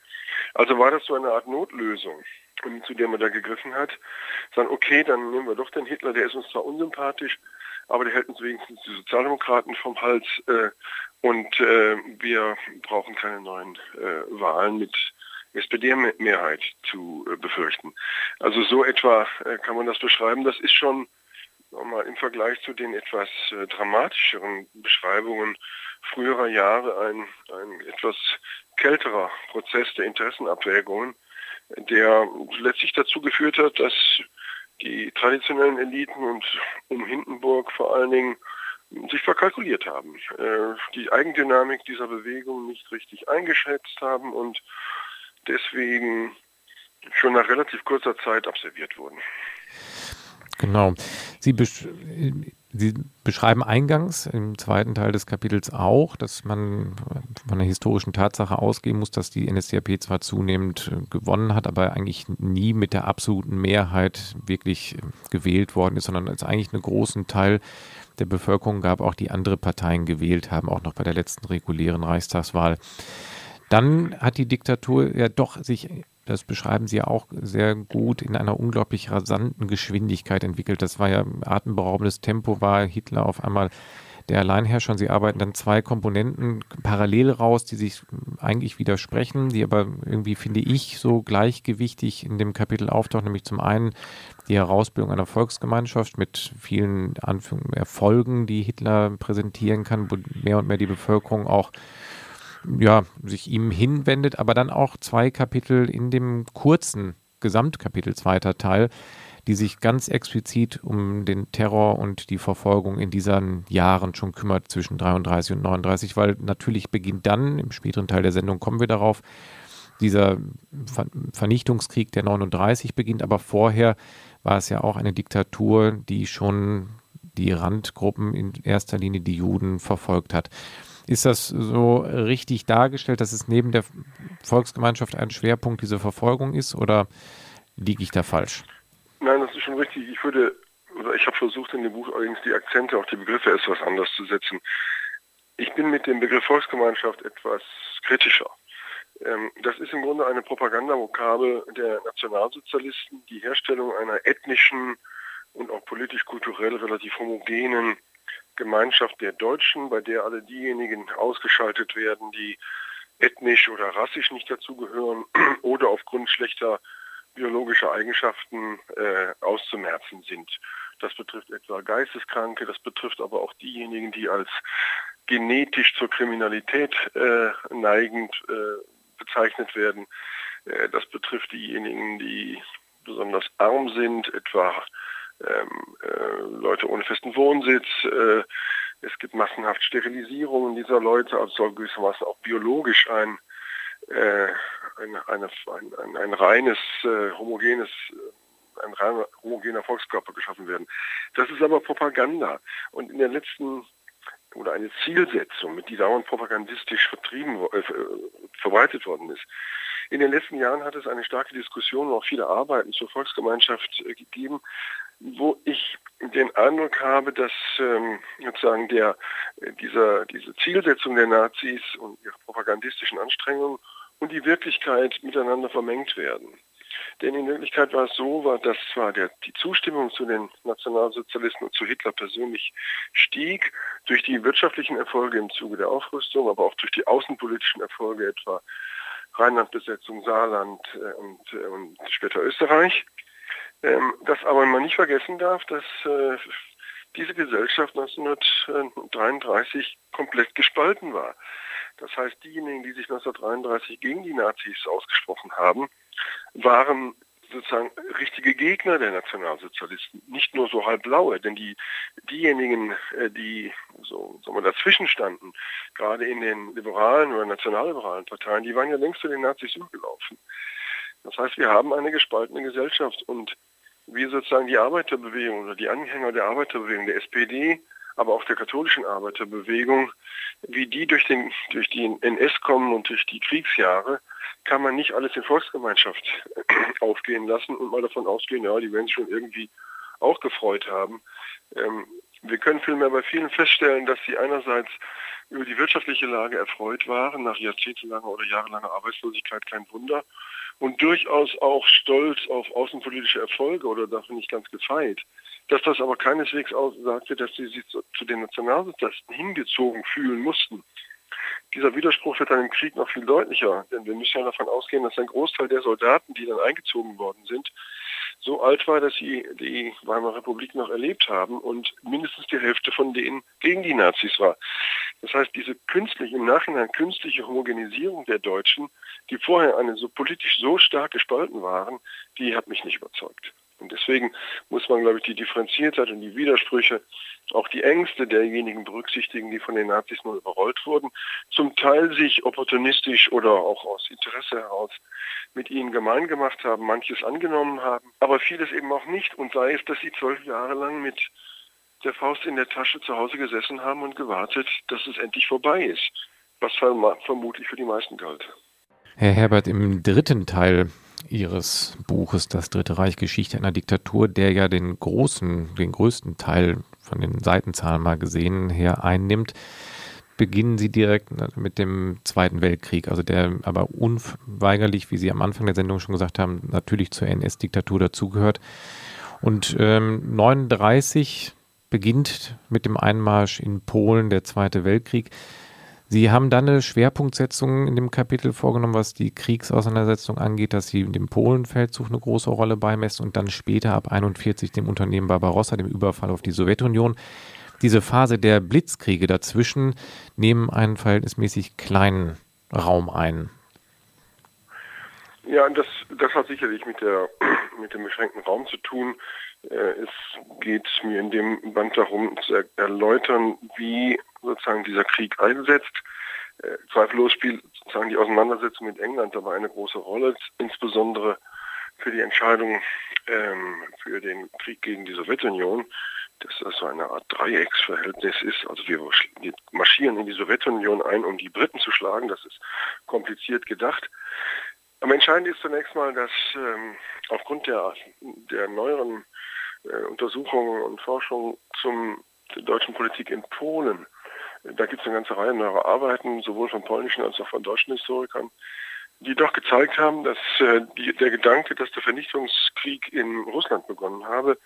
Also war das so eine Art Notlösung, zu der man da gegriffen hat. Sagen, okay, dann nehmen wir doch den Hitler, der ist uns zwar unsympathisch, aber der hält uns wenigstens die Sozialdemokraten vom Hals äh, und äh, wir brauchen keine neuen äh, Wahlen mit SPD-Mehrheit zu äh, befürchten. Also so etwa äh, kann man das beschreiben. Das ist schon nochmal im Vergleich zu den etwas äh, dramatischeren Beschreibungen früherer Jahre ein, ein etwas kälterer Prozess der Interessenabwägungen, der letztlich dazu geführt hat, dass die traditionellen Eliten und um Hindenburg vor allen Dingen sich verkalkuliert haben, äh, die Eigendynamik dieser Bewegung nicht richtig eingeschätzt haben und deswegen schon nach relativ kurzer Zeit observiert wurden. Genau. Sie, besch Sie, beschreiben eingangs im zweiten Teil des Kapitels auch, dass man von der historischen Tatsache ausgehen muss, dass die NSDAP zwar zunehmend äh, gewonnen hat, aber eigentlich nie mit der absoluten Mehrheit wirklich äh, gewählt worden ist, sondern es eigentlich einen großen Teil der Bevölkerung gab, auch die andere Parteien gewählt haben, auch noch bei der letzten regulären Reichstagswahl. Dann hat die Diktatur ja doch sich das beschreiben Sie ja auch sehr gut, in einer unglaublich rasanten Geschwindigkeit entwickelt. Das war ja atemberaubendes Tempo, war Hitler auf einmal der Alleinherrscher und sie arbeiten dann zwei Komponenten parallel raus, die sich eigentlich widersprechen, die aber irgendwie, finde ich, so gleichgewichtig in dem Kapitel auftauchen, nämlich zum einen die Herausbildung einer Volksgemeinschaft mit vielen Erfolgen, die Hitler präsentieren kann, wo mehr und mehr die Bevölkerung auch ja, sich ihm hinwendet, aber dann auch zwei Kapitel in dem kurzen Gesamtkapitel zweiter Teil, die sich ganz explizit um den Terror und die Verfolgung in diesen Jahren schon kümmert zwischen 33 und 39, weil natürlich beginnt dann, im späteren Teil der Sendung kommen wir darauf, dieser Vernichtungskrieg der 39 beginnt, aber vorher war es ja auch eine Diktatur, die schon die Randgruppen, in erster Linie die Juden, verfolgt hat. Ist das so richtig dargestellt, dass es neben der Volksgemeinschaft ein Schwerpunkt dieser Verfolgung ist oder liege ich da falsch? Nein, das ist schon richtig. Ich würde, oder ich habe versucht in dem Buch allerdings die Akzente, auch die Begriffe etwas anders zu setzen. Ich bin mit dem Begriff Volksgemeinschaft etwas kritischer. Ähm, das ist im Grunde eine Propagandavokabel der Nationalsozialisten, die Herstellung einer ethnischen und auch politisch-kulturell relativ homogenen Gemeinschaft der Deutschen, bei der alle diejenigen ausgeschaltet werden, die ethnisch oder rassisch nicht dazugehören oder aufgrund schlechter biologische Eigenschaften äh, auszumerzen sind. Das betrifft etwa Geisteskranke, das betrifft aber auch diejenigen, die als genetisch zur Kriminalität äh, neigend äh, bezeichnet werden. Äh, das betrifft diejenigen, die besonders arm sind, etwa ähm, äh, Leute ohne festen Wohnsitz. Äh, es gibt massenhaft Sterilisierungen dieser Leute, also soll gewissermaßen auch biologisch ein, äh, ein, eine, ein, ein, ein reines, äh, homogenes ein reiner homogener Volkskörper geschaffen werden. Das ist aber Propaganda. Und in der letzten oder eine Zielsetzung, mit die dauernd propagandistisch vertrieben, äh, verbreitet worden ist. In den letzten Jahren hat es eine starke Diskussion und auch viele Arbeiten zur Volksgemeinschaft äh, gegeben, wo ich den Eindruck habe, dass ähm, sozusagen der, äh, dieser, diese Zielsetzung der Nazis und ihre propagandistischen Anstrengungen und die Wirklichkeit miteinander vermengt werden. Denn in Wirklichkeit war es so, war, dass zwar der, die Zustimmung zu den Nationalsozialisten und zu Hitler persönlich stieg, durch die wirtschaftlichen Erfolge im Zuge der Aufrüstung, aber auch durch die außenpolitischen Erfolge, etwa Rheinlandbesetzung, Saarland äh, und, äh, und später Österreich. Ähm, dass aber man nicht vergessen darf, dass äh, diese Gesellschaft 1933 komplett gespalten war. Das heißt, diejenigen, die sich 1933 gegen die Nazis ausgesprochen haben, waren sozusagen richtige Gegner der Nationalsozialisten, nicht nur so halbblaue, denn die diejenigen, äh, die so sagen wir, dazwischen standen, gerade in den liberalen oder nationalliberalen Parteien, die waren ja längst zu den Nazis übergelaufen. Das heißt, wir haben eine gespaltene Gesellschaft und wie sozusagen die Arbeiterbewegung oder die Anhänger der Arbeiterbewegung, der SPD, aber auch der katholischen Arbeiterbewegung, wie die durch den, durch den NS kommen und durch die Kriegsjahre, kann man nicht alles in Volksgemeinschaft aufgehen lassen und mal davon ausgehen, ja, die werden sich schon irgendwie auch gefreut haben. Ähm, wir können vielmehr bei vielen feststellen, dass sie einerseits über die wirtschaftliche Lage erfreut waren, nach jahrzehntelanger oder jahrelanger Arbeitslosigkeit kein Wunder, und durchaus auch stolz auf außenpolitische Erfolge oder dafür nicht ganz gefeit. Dass das aber keineswegs aussagte, dass sie sich zu den Nationalsozialisten hingezogen fühlen mussten. Dieser Widerspruch wird dann im Krieg noch viel deutlicher, denn wir müssen ja davon ausgehen, dass ein Großteil der Soldaten, die dann eingezogen worden sind, so alt war, dass sie die Weimarer Republik noch erlebt haben und mindestens die Hälfte von denen gegen die Nazis war. Das heißt, diese künstliche, im Nachhinein künstliche Homogenisierung der Deutschen, die vorher eine so politisch so stark gespalten waren, die hat mich nicht überzeugt. Und deswegen muss man, glaube ich, die Differenziertheit und die Widersprüche, auch die Ängste derjenigen berücksichtigen, die von den Nazis nur überrollt wurden, zum Teil sich opportunistisch oder auch aus Interesse heraus mit ihnen gemein gemacht haben, manches angenommen haben, aber vieles eben auch nicht. Und sei es, dass sie zwölf Jahre lang mit der Faust in der Tasche zu Hause gesessen haben und gewartet, dass es endlich vorbei ist, was vermutlich für die meisten galt. Herr Herbert, im dritten Teil Ihres Buches Das Dritte Reich Geschichte einer Diktatur, der ja den großen, den größten Teil von den Seitenzahlen mal gesehen her einnimmt, beginnen Sie direkt mit dem Zweiten Weltkrieg, also der aber unweigerlich, wie Sie am Anfang der Sendung schon gesagt haben, natürlich zur NS-Diktatur dazugehört. Und ähm, 39 beginnt mit dem Einmarsch in Polen der Zweite Weltkrieg. Sie haben dann eine Schwerpunktsetzung in dem Kapitel vorgenommen, was die Kriegsauseinandersetzung angeht, dass Sie dem Polenfeldzug eine große Rolle beimessen und dann später ab 41 dem Unternehmen Barbarossa, dem Überfall auf die Sowjetunion. Diese Phase der Blitzkriege dazwischen nehmen einen verhältnismäßig kleinen Raum ein. Ja, das, das hat sicherlich mit, der, mit dem beschränkten Raum zu tun. Äh, es geht mir in dem Band darum, zu erläutern, wie sozusagen dieser Krieg einsetzt. Äh, zweifellos spielt sozusagen die Auseinandersetzung mit England dabei eine große Rolle, insbesondere für die Entscheidung ähm, für den Krieg gegen die Sowjetunion, dass das so eine Art Dreiecksverhältnis ist. Also wir, wir marschieren in die Sowjetunion ein, um die Briten zu schlagen. Das ist kompliziert gedacht. Am entscheidend ist zunächst mal, dass ähm, aufgrund der, der neueren äh, Untersuchungen und Forschung zum der deutschen Politik in Polen, äh, da gibt es eine ganze Reihe neuer Arbeiten, sowohl von polnischen als auch von deutschen Historikern, die doch gezeigt haben, dass äh, die, der Gedanke, dass der Vernichtungskrieg in Russland begonnen habe,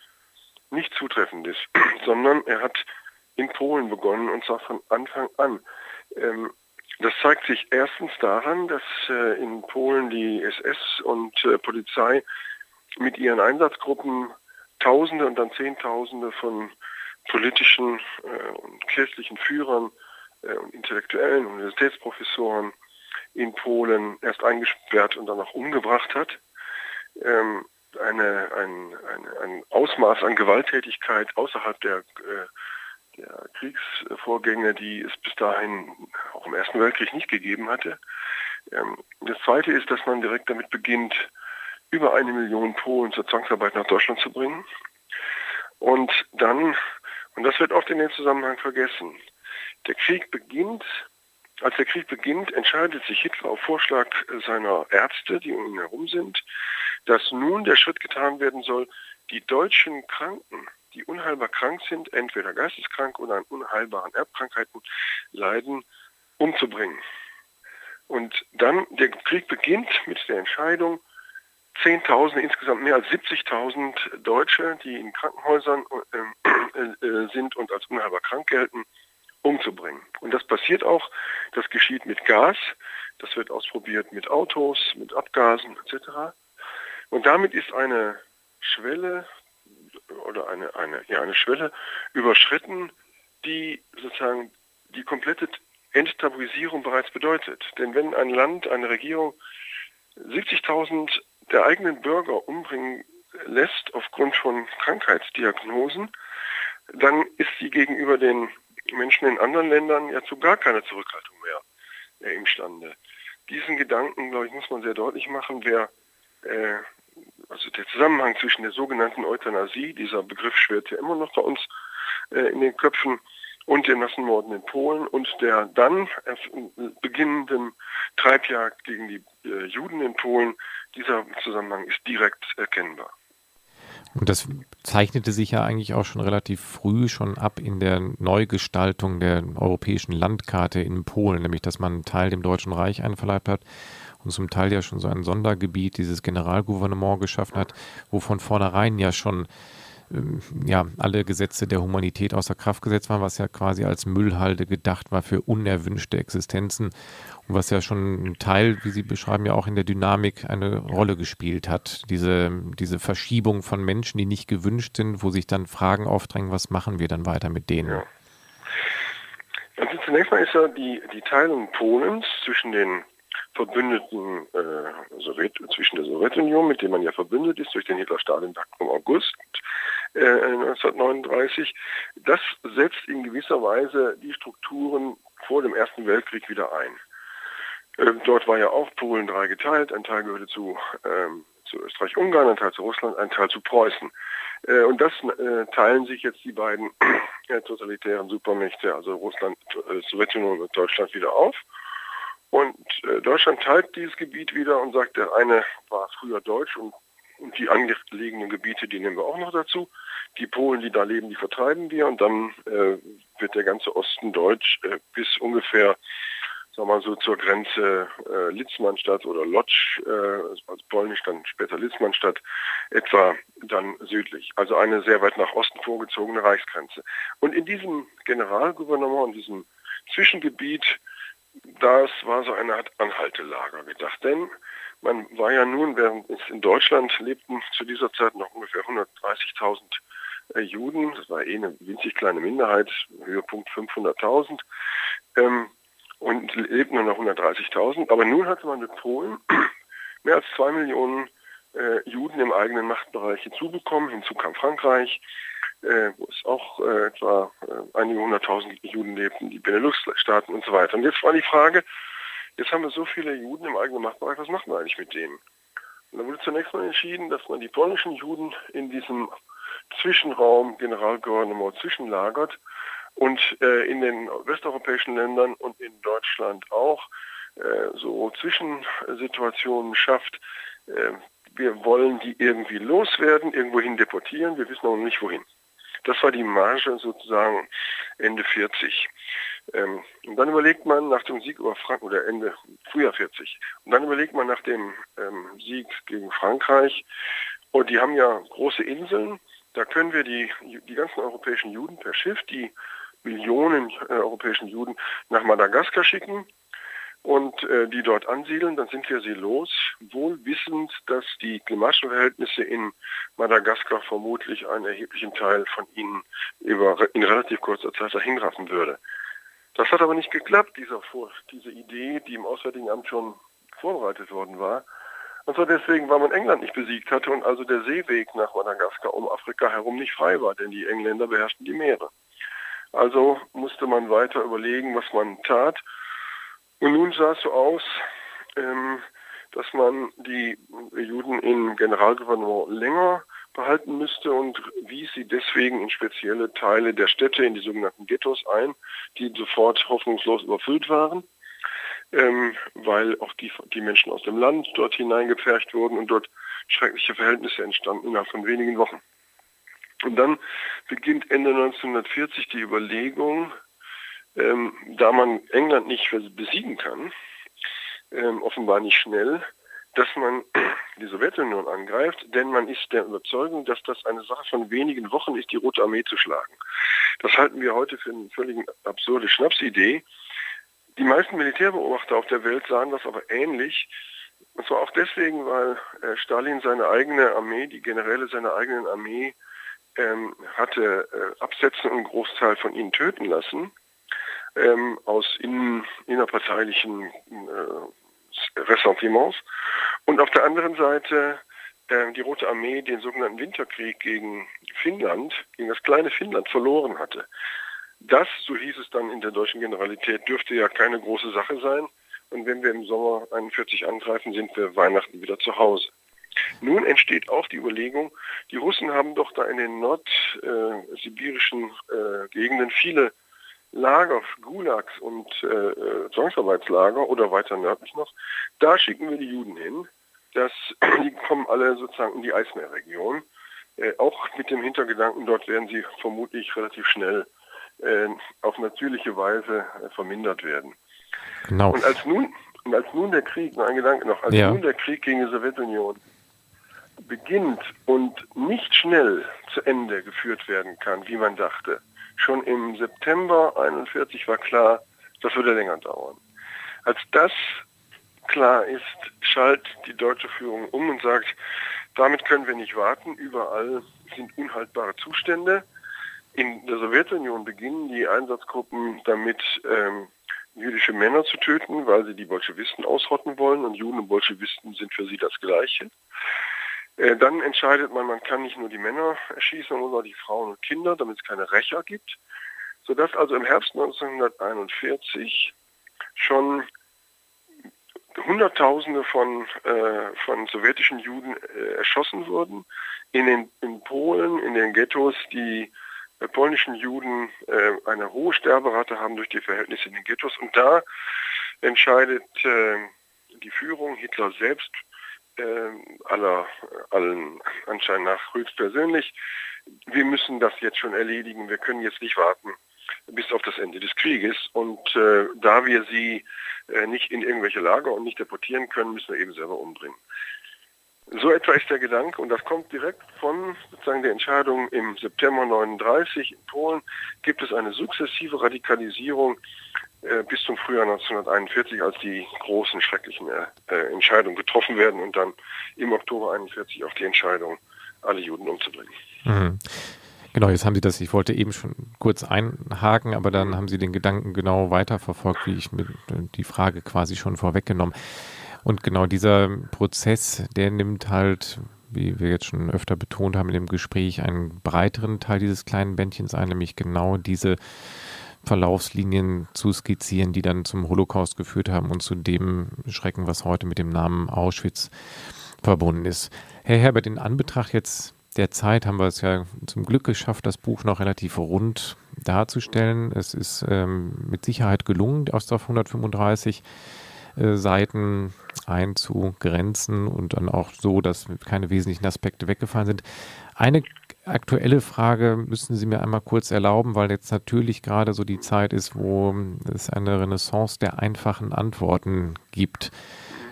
nicht zutreffend ist, sondern er hat in Polen begonnen und zwar von Anfang an. Ähm, das zeigt sich erstens daran, dass äh, in Polen die SS und äh, Polizei mit ihren Einsatzgruppen Tausende und dann Zehntausende von politischen äh, und kirchlichen Führern äh, und Intellektuellen, Universitätsprofessoren in Polen erst eingesperrt und dann auch umgebracht hat. Ähm, eine, ein, ein, ein Ausmaß an Gewalttätigkeit außerhalb der, äh, der Kriegsvorgänge, die es bis dahin auch im Ersten Weltkrieg nicht gegeben hatte. Ähm, das Zweite ist, dass man direkt damit beginnt, über eine Million Polen zur Zwangsarbeit nach Deutschland zu bringen. Und dann, und das wird oft in dem Zusammenhang vergessen, der Krieg beginnt, als der Krieg beginnt, entscheidet sich Hitler auf Vorschlag seiner Ärzte, die um ihn herum sind, dass nun der Schritt getan werden soll, die deutschen Kranken, die unheilbar krank sind, entweder geisteskrank oder an unheilbaren Erbkrankheiten leiden, umzubringen. Und dann, der Krieg beginnt mit der Entscheidung, 10.000, insgesamt mehr als 70.000 Deutsche, die in Krankenhäusern äh, äh, sind und als unheilbar krank gelten, umzubringen. Und das passiert auch, das geschieht mit Gas, das wird ausprobiert mit Autos, mit Abgasen etc. Und damit ist eine Schwelle oder eine, eine, ja, eine Schwelle überschritten, die sozusagen die komplette Enttabuisierung bereits bedeutet. Denn wenn ein Land, eine Regierung 70.000 der eigenen Bürger umbringen lässt aufgrund von Krankheitsdiagnosen, dann ist sie gegenüber den Menschen in anderen Ländern ja zu gar keiner Zurückhaltung mehr äh, imstande. Diesen Gedanken, glaube ich, muss man sehr deutlich machen, wer äh, also der Zusammenhang zwischen der sogenannten Euthanasie, dieser Begriff schwirrt ja immer noch bei uns äh, in den Köpfen, und den Massenmorden in Polen und der dann beginnenden Treibjagd gegen die äh, Juden in Polen, dieser Zusammenhang ist direkt erkennbar. Und das zeichnete sich ja eigentlich auch schon relativ früh schon ab in der Neugestaltung der europäischen Landkarte in Polen, nämlich dass man einen Teil dem Deutschen Reich einverleibt hat und zum Teil ja schon so ein Sondergebiet, dieses Generalgouvernement geschaffen hat, wo von vornherein ja schon ähm, ja, alle Gesetze der Humanität außer Kraft gesetzt waren, was ja quasi als Müllhalde gedacht war für unerwünschte Existenzen und was ja schon ein Teil, wie Sie beschreiben, ja auch in der Dynamik eine Rolle gespielt hat. Diese, diese Verschiebung von Menschen, die nicht gewünscht sind, wo sich dann Fragen aufdrängen, was machen wir dann weiter mit denen? Ja. Also zunächst mal ist ja die, die Teilung Polens zwischen den verbündeten äh, Sowjet, zwischen der Sowjetunion, mit dem man ja verbündet ist durch den Hitler-Stalin-Pakt vom August äh, 1939, das setzt in gewisser Weise die Strukturen vor dem Ersten Weltkrieg wieder ein. Äh, dort war ja auch Polen drei geteilt, ein Teil gehörte zu, ähm, zu Österreich-Ungarn, ein Teil zu Russland, ein Teil zu Preußen. Äh, und das äh, teilen sich jetzt die beiden totalitären Supermächte, also Russland, äh, Sowjetunion und Deutschland wieder auf. Und äh, Deutschland teilt dieses Gebiet wieder und sagt, der eine war früher deutsch und, und die angelegenen Gebiete, die nehmen wir auch noch dazu. Die Polen, die da leben, die vertreiben wir und dann äh, wird der ganze Osten deutsch äh, bis ungefähr, sagen wir mal so, zur Grenze äh, Litzmannstadt oder Lodz, äh, also polnisch, dann später Litzmannstadt, etwa dann südlich. Also eine sehr weit nach Osten vorgezogene Reichsgrenze. Und in diesem Generalgouvernement, in diesem Zwischengebiet, das war so eine Art Anhaltelager gedacht. Denn man war ja nun, während es in Deutschland lebten zu dieser Zeit noch ungefähr 130.000 äh, Juden, das war eh eine winzig kleine Minderheit, Höhepunkt 500.000, ähm, und lebten nur noch 130.000. Aber nun hatte man mit Polen mehr als zwei Millionen äh, Juden im eigenen Machtbereich hinzubekommen. Hinzu kam Frankreich, äh, wo es auch äh, etwa äh, einige hunderttausend Juden lebten, die Benelux-Staaten und so weiter. Und jetzt war die Frage, jetzt haben wir so viele Juden im eigenen Machtbereich, was machen wir eigentlich mit denen? Und da wurde zunächst mal entschieden, dass man die polnischen Juden in diesem Zwischenraum Generalgouvernement zwischenlagert und äh, in den westeuropäischen Ländern und in Deutschland auch äh, so Zwischensituationen schafft. Äh, wir wollen die irgendwie loswerden, irgendwohin deportieren, wir wissen noch nicht wohin. Das war die Marge sozusagen Ende 40. Ähm, und dann überlegt man nach dem Sieg über Frankreich, oder Ende Frühjahr 40, und dann überlegt man nach dem ähm, Sieg gegen Frankreich, und die haben ja große Inseln, da können wir die, die ganzen europäischen Juden per Schiff, die Millionen äh, europäischen Juden nach Madagaskar schicken und äh, die dort ansiedeln, dann sind wir sie los wohl wissend, dass die klimatischen Verhältnisse in Madagaskar vermutlich einen erheblichen Teil von ihnen über, in relativ kurzer Zeit dahinraffen würde. Das hat aber nicht geklappt, dieser diese Idee, die im Auswärtigen Amt schon vorbereitet worden war. Und zwar deswegen, weil man England nicht besiegt hatte und also der Seeweg nach Madagaskar um Afrika herum nicht frei war, denn die Engländer beherrschten die Meere. Also musste man weiter überlegen, was man tat. Und nun sah es so aus, ähm, dass man die Juden im Generalgouvernement länger behalten müsste und wies sie deswegen in spezielle Teile der Städte, in die sogenannten Ghettos ein, die sofort hoffnungslos überfüllt waren, ähm, weil auch die, die Menschen aus dem Land dort hineingepfercht wurden und dort schreckliche Verhältnisse entstanden innerhalb von wenigen Wochen. Und dann beginnt Ende 1940 die Überlegung, ähm, da man England nicht besiegen kann, ähm, offenbar nicht schnell, dass man die Sowjetunion angreift, denn man ist der Überzeugung, dass das eine Sache von wenigen Wochen ist, die Rote Armee zu schlagen. Das halten wir heute für eine völlig absurde Schnapsidee. Die meisten Militärbeobachter auf der Welt sahen das aber ähnlich. Und zwar auch deswegen, weil äh, Stalin seine eigene Armee, die Generäle seiner eigenen Armee, ähm, hatte äh, absetzen und einen Großteil von ihnen töten lassen ähm, aus innen, innerparteilichen äh, Ressentiments. Und auf der anderen Seite äh, die Rote Armee den sogenannten Winterkrieg gegen Finnland, gegen das kleine Finnland verloren hatte. Das, so hieß es dann in der deutschen Generalität, dürfte ja keine große Sache sein. Und wenn wir im Sommer 41 angreifen, sind wir Weihnachten wieder zu Hause. Nun entsteht auch die Überlegung, die Russen haben doch da in den nordsibirischen äh, Gegenden viele Lager, Gulags und äh, äh, Zwangsarbeitslager oder weiter nördlich noch, da schicken wir die Juden hin. Das, die kommen alle sozusagen in die Eismeerregion. Äh, auch mit dem Hintergedanken, dort werden sie vermutlich relativ schnell äh, auf natürliche Weise äh, vermindert werden. Genau. Und als nun, und als nun der Krieg, noch ein Gedanke noch, als ja. nun der Krieg gegen die Sowjetunion beginnt und nicht schnell zu Ende geführt werden kann, wie man dachte, Schon im September 41 war klar, das würde länger dauern. Als das klar ist, schaltet die deutsche Führung um und sagt, damit können wir nicht warten. Überall sind unhaltbare Zustände. In der Sowjetunion beginnen die Einsatzgruppen damit, ähm, jüdische Männer zu töten, weil sie die Bolschewisten ausrotten wollen und Juden und Bolschewisten sind für sie das Gleiche. Äh, dann entscheidet man, man kann nicht nur die Männer erschießen, sondern auch die Frauen und Kinder, damit es keine Rächer gibt. Sodass also im Herbst 1941 schon Hunderttausende von, äh, von sowjetischen Juden äh, erschossen wurden. In, den, in Polen, in den Ghettos, die äh, polnischen Juden äh, eine hohe Sterberate haben durch die Verhältnisse in den Ghettos. Und da entscheidet äh, die Führung, Hitler selbst, äh, aller, allen Anschein nach höchstpersönlich. Wir müssen das jetzt schon erledigen. Wir können jetzt nicht warten bis auf das Ende des Krieges. Und äh, da wir sie äh, nicht in irgendwelche Lager und nicht deportieren können, müssen wir eben selber umbringen. So etwa ist der Gedanke und das kommt direkt von sozusagen der Entscheidung im September 39 in Polen gibt es eine sukzessive Radikalisierung bis zum Frühjahr 1941, als die großen, schrecklichen äh, äh, Entscheidungen getroffen werden und dann im Oktober 41 auch die Entscheidung, alle Juden umzubringen. Mhm. Genau, jetzt haben Sie das, ich wollte eben schon kurz einhaken, aber dann haben Sie den Gedanken genau weiterverfolgt, wie ich mit die Frage quasi schon vorweggenommen. Und genau dieser Prozess, der nimmt halt, wie wir jetzt schon öfter betont haben in dem Gespräch, einen breiteren Teil dieses kleinen Bändchens ein, nämlich genau diese Verlaufslinien zu skizzieren, die dann zum Holocaust geführt haben und zu dem Schrecken, was heute mit dem Namen Auschwitz verbunden ist. Herr Herbert, in Anbetracht jetzt der Zeit haben wir es ja zum Glück geschafft, das Buch noch relativ rund darzustellen. Es ist ähm, mit Sicherheit gelungen, aus auf 135 äh, Seiten einzugrenzen und dann auch so, dass keine wesentlichen Aspekte weggefallen sind. Eine aktuelle Frage müssen Sie mir einmal kurz erlauben, weil jetzt natürlich gerade so die Zeit ist, wo es eine Renaissance der einfachen Antworten gibt.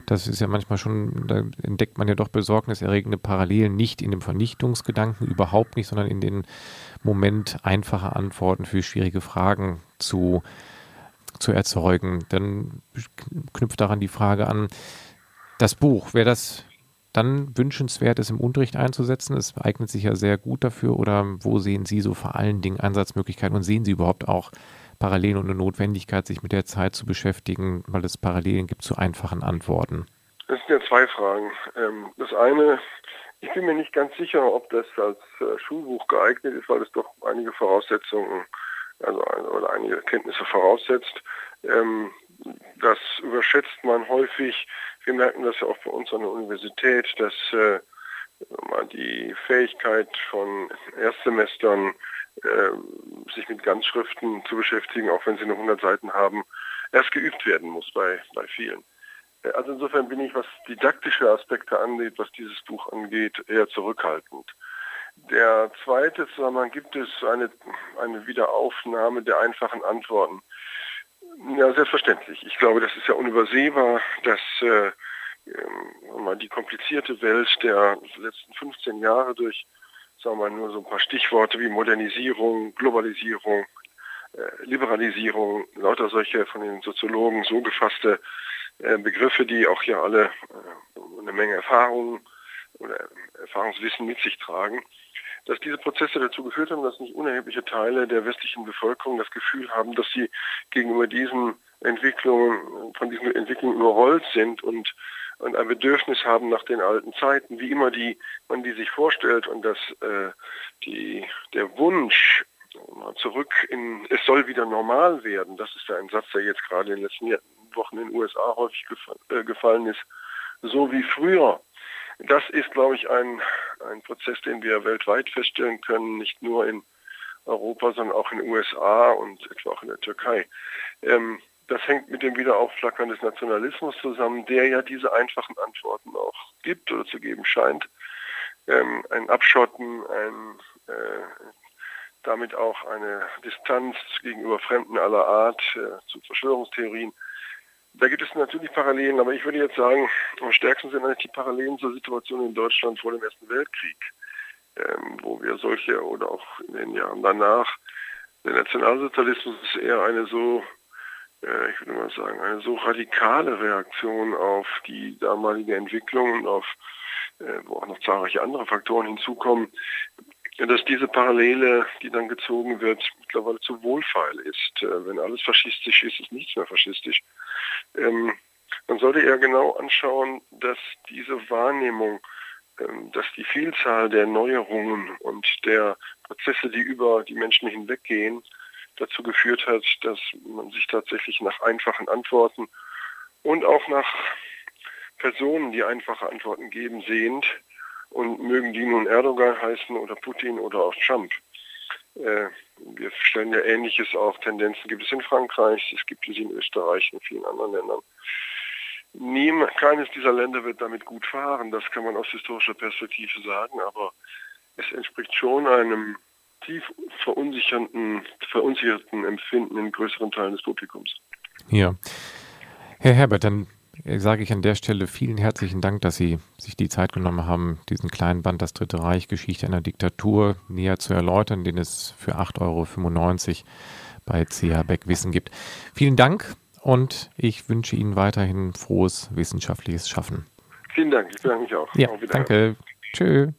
Das ist ja manchmal schon, da entdeckt man ja doch besorgniserregende Parallelen, nicht in dem Vernichtungsgedanken, überhaupt nicht, sondern in den Moment einfacher Antworten für schwierige Fragen zu, zu erzeugen. Dann knüpft daran die Frage an, Das Buch, wäre das dann wünschenswert, es im Unterricht einzusetzen? Es eignet sich ja sehr gut dafür. Oder wo sehen Sie so vor allen Dingen Einsatzmöglichkeiten und sehen Sie überhaupt auch Parallelen und eine Notwendigkeit, sich mit der Zeit zu beschäftigen, weil es Parallelen gibt zu einfachen Antworten? Das sind ja zwei Fragen. Ähm, das eine, ich bin mir nicht ganz sicher, ob das als äh, Schulbuch geeignet ist, weil es doch einige Voraussetzungen also oder einige Kenntnisse voraussetzt. Ähm, das überschätzt man häufig. Wir merken das ja auch bei uns an der Universität, dass äh, die Fähigkeit von Erstsemestern, äh, sich mit Ganzschriften zu beschäftigen, auch wenn sie nur 100 Seiten haben, erst geübt werden muss bei, bei vielen. Äh, also insofern bin ich, was didaktische Aspekte angeht, was dieses Buch angeht, eher zurückhaltend. Der zweite Zusammenhang gibt es eine, eine Wiederaufnahme der einfachen Antworten. Ja, selbstverständlich. Ich glaube, das ist ja unübersehbar, dass äh, äh, die komplizierte Welt der letzten 15 Jahre durch, sagen wir mal, nur so ein paar Stichworte wie Modernisierung, Globalisierung, äh, Liberalisierung, lauter solche von den Soziologen so gefasste äh, Begriffe, die auch hier alle äh, eine Menge Erfahrung oder Erfahrungswissen mit sich tragen, dass diese Prozesse dazu geführt haben, dass nicht unerhebliche Teile der westlichen Bevölkerung das Gefühl haben, dass sie gegenüber diesen Entwicklungen, von diesen Entwicklungen überrollt sind und, und ein Bedürfnis haben nach den alten Zeiten, wie immer die, man die sich vorstellt und dass äh, die, der Wunsch zurück in, es soll wieder normal werden, das ist ja ein Satz, der jetzt gerade in den letzten Wochen in den USA häufig äh, gefallen ist, so wie früher das ist, glaube ich, ein, ein Prozess, den wir weltweit feststellen können, nicht nur in Europa, sondern auch in den USA und etwa auch in der Türkei. Ähm, das hängt mit dem Wiederaufflackern des Nationalismus zusammen, der ja diese einfachen Antworten auch gibt oder zu geben scheint. Ähm, ein Abschotten, ein, äh, damit auch eine Distanz gegenüber Fremden aller Art, äh, zu Verschwörungstheorien. Da gibt es natürlich Parallelen, aber ich würde jetzt sagen, am stärksten sind eigentlich die Parallelen zur Situation in Deutschland vor dem Ersten Weltkrieg, ähm, wo wir solche oder auch in den Jahren danach, der Nationalsozialismus ist eher eine so, äh, ich würde mal sagen, eine so radikale Reaktion auf die damalige Entwicklung und auf, äh, wo auch noch zahlreiche andere Faktoren hinzukommen, dass diese Parallele, die dann gezogen wird, mittlerweile zu wohlfeil ist. Äh, wenn alles faschistisch ist, ist nichts mehr faschistisch. Ähm, man sollte eher genau anschauen, dass diese Wahrnehmung, ähm, dass die Vielzahl der Neuerungen und der Prozesse, die über die Menschen hinweggehen, dazu geführt hat, dass man sich tatsächlich nach einfachen Antworten und auch nach Personen, die einfache Antworten geben, sehnt und mögen die nun Erdogan heißen oder Putin oder auch Trump. Äh, wir stellen ja Ähnliches auch. Tendenzen gibt es in Frankreich, es gibt es in Österreich und vielen anderen Ländern. Niem, keines dieser Länder wird damit gut fahren, das kann man aus historischer Perspektive sagen, aber es entspricht schon einem tief verunsicherten, verunsicherten Empfinden in größeren Teilen des Publikums. Ja. Herr Herbert, dann sage ich an der Stelle vielen herzlichen Dank, dass Sie sich die Zeit genommen haben, diesen kleinen Band Das Dritte Reich, Geschichte einer Diktatur näher zu erläutern, den es für 8,95 Euro bei CH Beck Wissen gibt. Vielen Dank und ich wünsche Ihnen weiterhin frohes wissenschaftliches Schaffen. Vielen Dank, ich bedanke mich auch. Ja, danke. Tschö.